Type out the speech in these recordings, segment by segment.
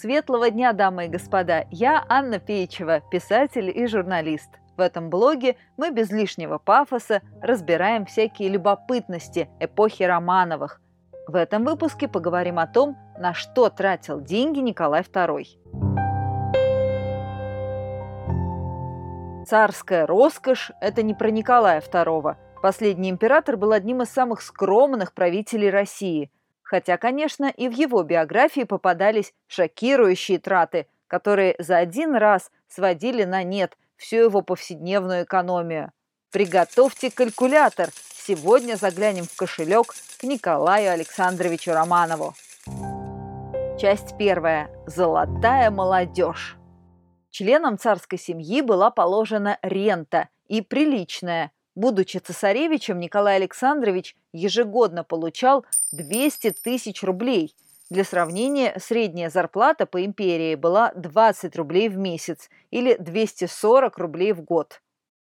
Светлого дня, дамы и господа! Я Анна Пейчева, писатель и журналист. В этом блоге мы без лишнего пафоса разбираем всякие любопытности эпохи Романовых. В этом выпуске поговорим о том, на что тратил деньги Николай II. Царская роскошь – это не про Николая II. Последний император был одним из самых скромных правителей России – Хотя, конечно, и в его биографии попадались шокирующие траты, которые за один раз сводили на нет всю его повседневную экономию. Приготовьте калькулятор. Сегодня заглянем в кошелек к Николаю Александровичу Романову. Часть первая. Золотая молодежь. Членам царской семьи была положена рента и приличная – Будучи цесаревичем, Николай Александрович ежегодно получал 200 тысяч рублей. Для сравнения, средняя зарплата по империи была 20 рублей в месяц или 240 рублей в год.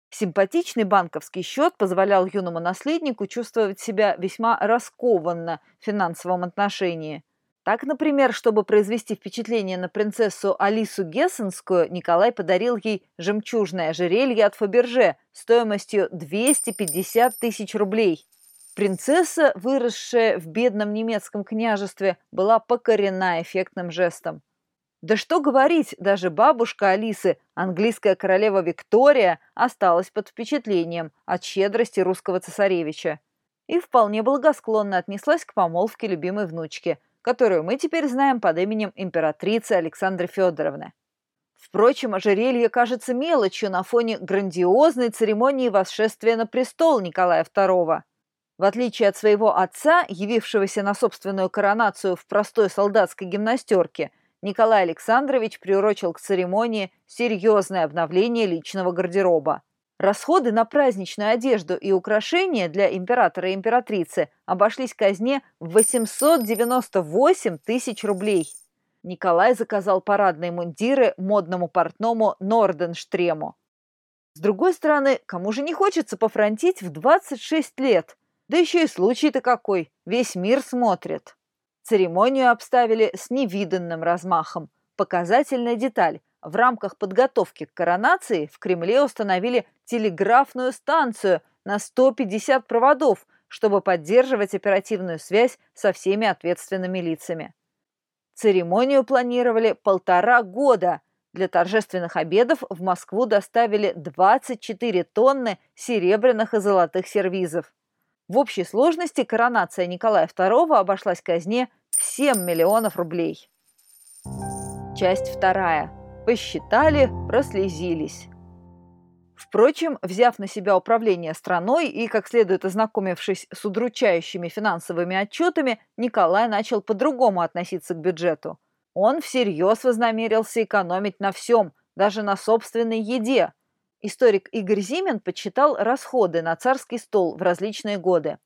Симпатичный банковский счет позволял юному наследнику чувствовать себя весьма раскованно в финансовом отношении – так, например, чтобы произвести впечатление на принцессу Алису Гессенскую, Николай подарил ей жемчужное ожерелье от Фаберже стоимостью 250 тысяч рублей. Принцесса, выросшая в бедном немецком княжестве, была покорена эффектным жестом. Да что говорить, даже бабушка Алисы, английская королева Виктория, осталась под впечатлением от щедрости русского цесаревича и вполне благосклонно отнеслась к помолвке любимой внучки – которую мы теперь знаем под именем императрицы Александры Федоровны. Впрочем, ожерелье кажется мелочью на фоне грандиозной церемонии восшествия на престол Николая II. В отличие от своего отца, явившегося на собственную коронацию в простой солдатской гимнастерке, Николай Александрович приурочил к церемонии серьезное обновление личного гардероба. Расходы на праздничную одежду и украшения для императора и императрицы обошлись казне в 898 тысяч рублей. Николай заказал парадные мундиры модному портному Норденштрему. С другой стороны, кому же не хочется пофронтить в 26 лет? Да еще и случай-то какой, весь мир смотрит. Церемонию обставили с невиданным размахом. Показательная деталь – в рамках подготовки к коронации в Кремле установили телеграфную станцию на 150 проводов, чтобы поддерживать оперативную связь со всеми ответственными лицами. Церемонию планировали полтора года. Для торжественных обедов в Москву доставили 24 тонны серебряных и золотых сервизов. В общей сложности коронация Николая II обошлась казне в 7 миллионов рублей. Часть вторая. Посчитали, прослезились. Впрочем, взяв на себя управление страной и, как следует ознакомившись с удручающими финансовыми отчетами, Николай начал по-другому относиться к бюджету. Он всерьез вознамерился экономить на всем, даже на собственной еде. Историк Игорь Зимин подсчитал расходы на царский стол в различные годы.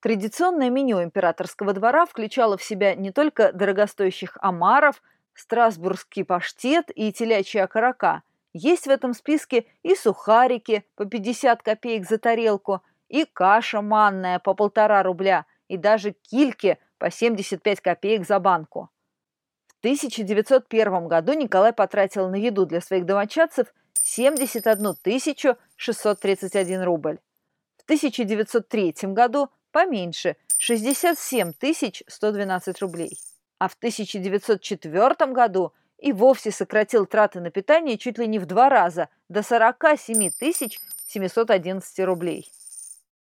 Традиционное меню императорского двора включало в себя не только дорогостоящих омаров – страсбургский паштет и телячья окорока. Есть в этом списке и сухарики по 50 копеек за тарелку, и каша манная по полтора рубля, и даже кильки по 75 копеек за банку. В 1901 году Николай потратил на еду для своих домочадцев 71 631 рубль. В 1903 году поменьше – 67 112 рублей а в 1904 году и вовсе сократил траты на питание чуть ли не в два раза, до 47 711 рублей.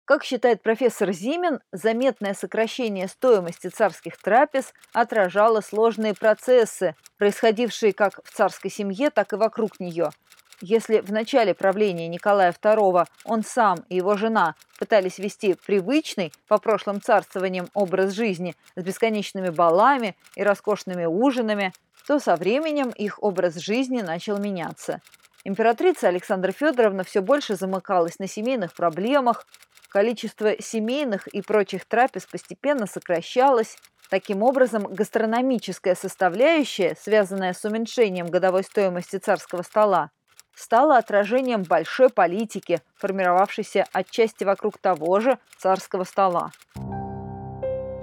Как считает профессор Зимин, заметное сокращение стоимости царских трапез отражало сложные процессы, происходившие как в царской семье, так и вокруг нее – если в начале правления Николая II он сам и его жена пытались вести привычный по прошлым царствованиям образ жизни с бесконечными балами и роскошными ужинами, то со временем их образ жизни начал меняться. Императрица Александра Федоровна все больше замыкалась на семейных проблемах, количество семейных и прочих трапез постепенно сокращалось, Таким образом, гастрономическая составляющая, связанная с уменьшением годовой стоимости царского стола, стало отражением большой политики, формировавшейся отчасти вокруг того же царского стола.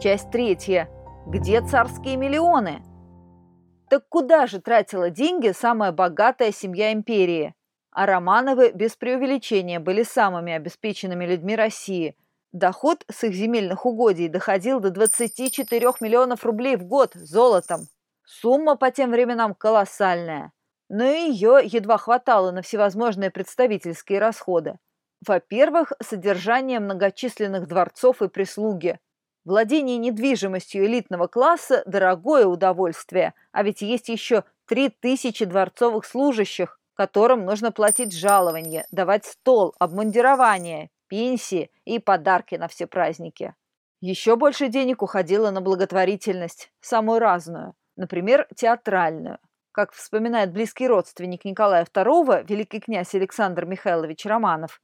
Часть третья. Где царские миллионы? Так куда же тратила деньги самая богатая семья империи? А Романовы без преувеличения были самыми обеспеченными людьми России. Доход с их земельных угодий доходил до 24 миллионов рублей в год золотом. Сумма по тем временам колоссальная. Но ее едва хватало на всевозможные представительские расходы. Во-первых, содержание многочисленных дворцов и прислуги. Владение недвижимостью элитного класса – дорогое удовольствие, а ведь есть еще 3000 дворцовых служащих, которым нужно платить жалование, давать стол, обмундирование, пенсии и подарки на все праздники. Еще больше денег уходило на благотворительность, самую разную, например, театральную. Как вспоминает близкий родственник Николая II, великий князь Александр Михайлович Романов,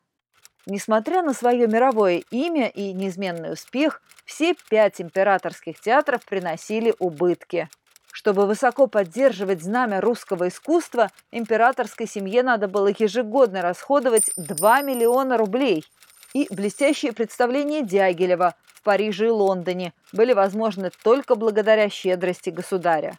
Несмотря на свое мировое имя и неизменный успех, все пять императорских театров приносили убытки. Чтобы высоко поддерживать знамя русского искусства, императорской семье надо было ежегодно расходовать 2 миллиона рублей. И блестящие представления Дягилева в Париже и Лондоне были возможны только благодаря щедрости государя.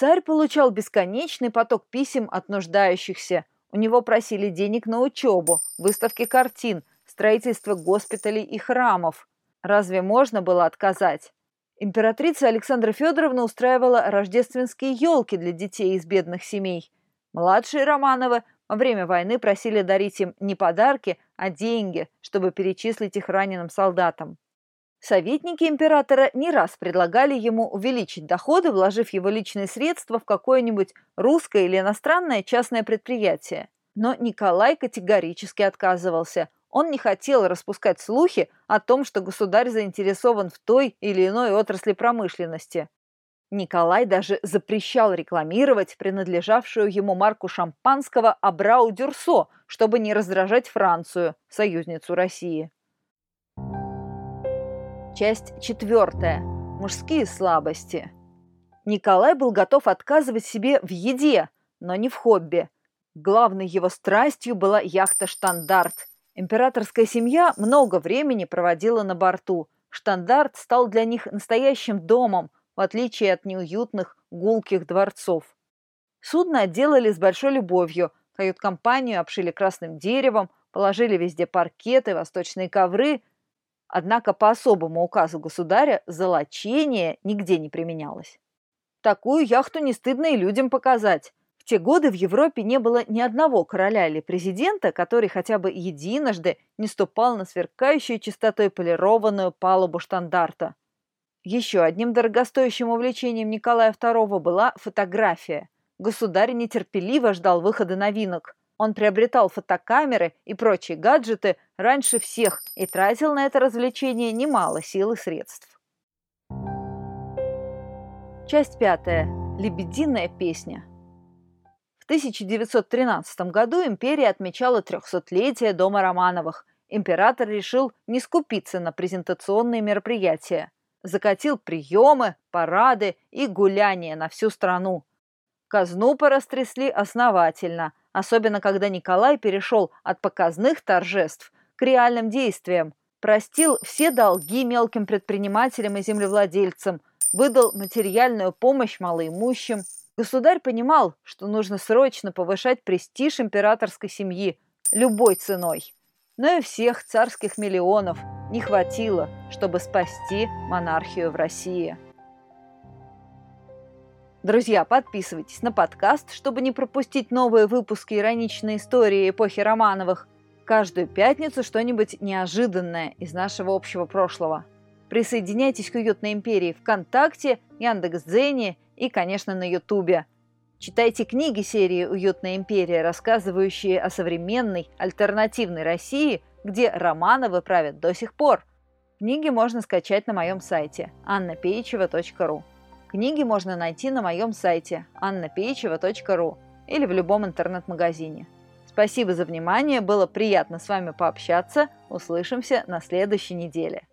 Царь получал бесконечный поток писем от нуждающихся. У него просили денег на учебу, выставки картин, строительство госпиталей и храмов. Разве можно было отказать? Императрица Александра Федоровна устраивала рождественские елки для детей из бедных семей. Младшие Романовы во время войны просили дарить им не подарки, а деньги, чтобы перечислить их раненым солдатам. Советники императора не раз предлагали ему увеличить доходы, вложив его личные средства в какое-нибудь русское или иностранное частное предприятие. Но Николай категорически отказывался – он не хотел распускать слухи о том, что государь заинтересован в той или иной отрасли промышленности. Николай даже запрещал рекламировать принадлежавшую ему марку шампанского Абрау Дюрсо, чтобы не раздражать Францию, союзницу России. Часть четвертая. Мужские слабости. Николай был готов отказывать себе в еде, но не в хобби. Главной его страстью была яхта «Штандарт», Императорская семья много времени проводила на борту. Штандарт стал для них настоящим домом, в отличие от неуютных гулких дворцов. Судно отделали с большой любовью, кают-компанию обшили красным деревом, положили везде паркеты, восточные ковры. Однако по особому указу государя золочение нигде не применялось. Такую яхту не стыдно и людям показать. В те годы в Европе не было ни одного короля или президента, который хотя бы единожды не ступал на сверкающую чистотой полированную палубу штандарта. Еще одним дорогостоящим увлечением Николая II была фотография. Государь нетерпеливо ждал выхода новинок. Он приобретал фотокамеры и прочие гаджеты раньше всех и тратил на это развлечение немало сил и средств. Часть пятая. Лебединая песня. 1913 году империя отмечала 300-летие Дома Романовых. Император решил не скупиться на презентационные мероприятия. Закатил приемы, парады и гуляния на всю страну. Казну порастрясли основательно, особенно когда Николай перешел от показных торжеств к реальным действиям, простил все долги мелким предпринимателям и землевладельцам, выдал материальную помощь малоимущим – Государь понимал, что нужно срочно повышать престиж императорской семьи любой ценой. Но и всех царских миллионов не хватило, чтобы спасти монархию в России. Друзья, подписывайтесь на подкаст, чтобы не пропустить новые выпуски ироничной истории эпохи Романовых. Каждую пятницу что-нибудь неожиданное из нашего общего прошлого. Присоединяйтесь к уютной империи ВКонтакте, Яндекс.Дзене и, конечно, на Ютубе. Читайте книги серии «Уютная империя», рассказывающие о современной, альтернативной России, где Романовы правят до сих пор. Книги можно скачать на моем сайте annapeichева.ru. Книги можно найти на моем сайте annapeichева.ru или в любом интернет-магазине. Спасибо за внимание, было приятно с вами пообщаться. Услышимся на следующей неделе.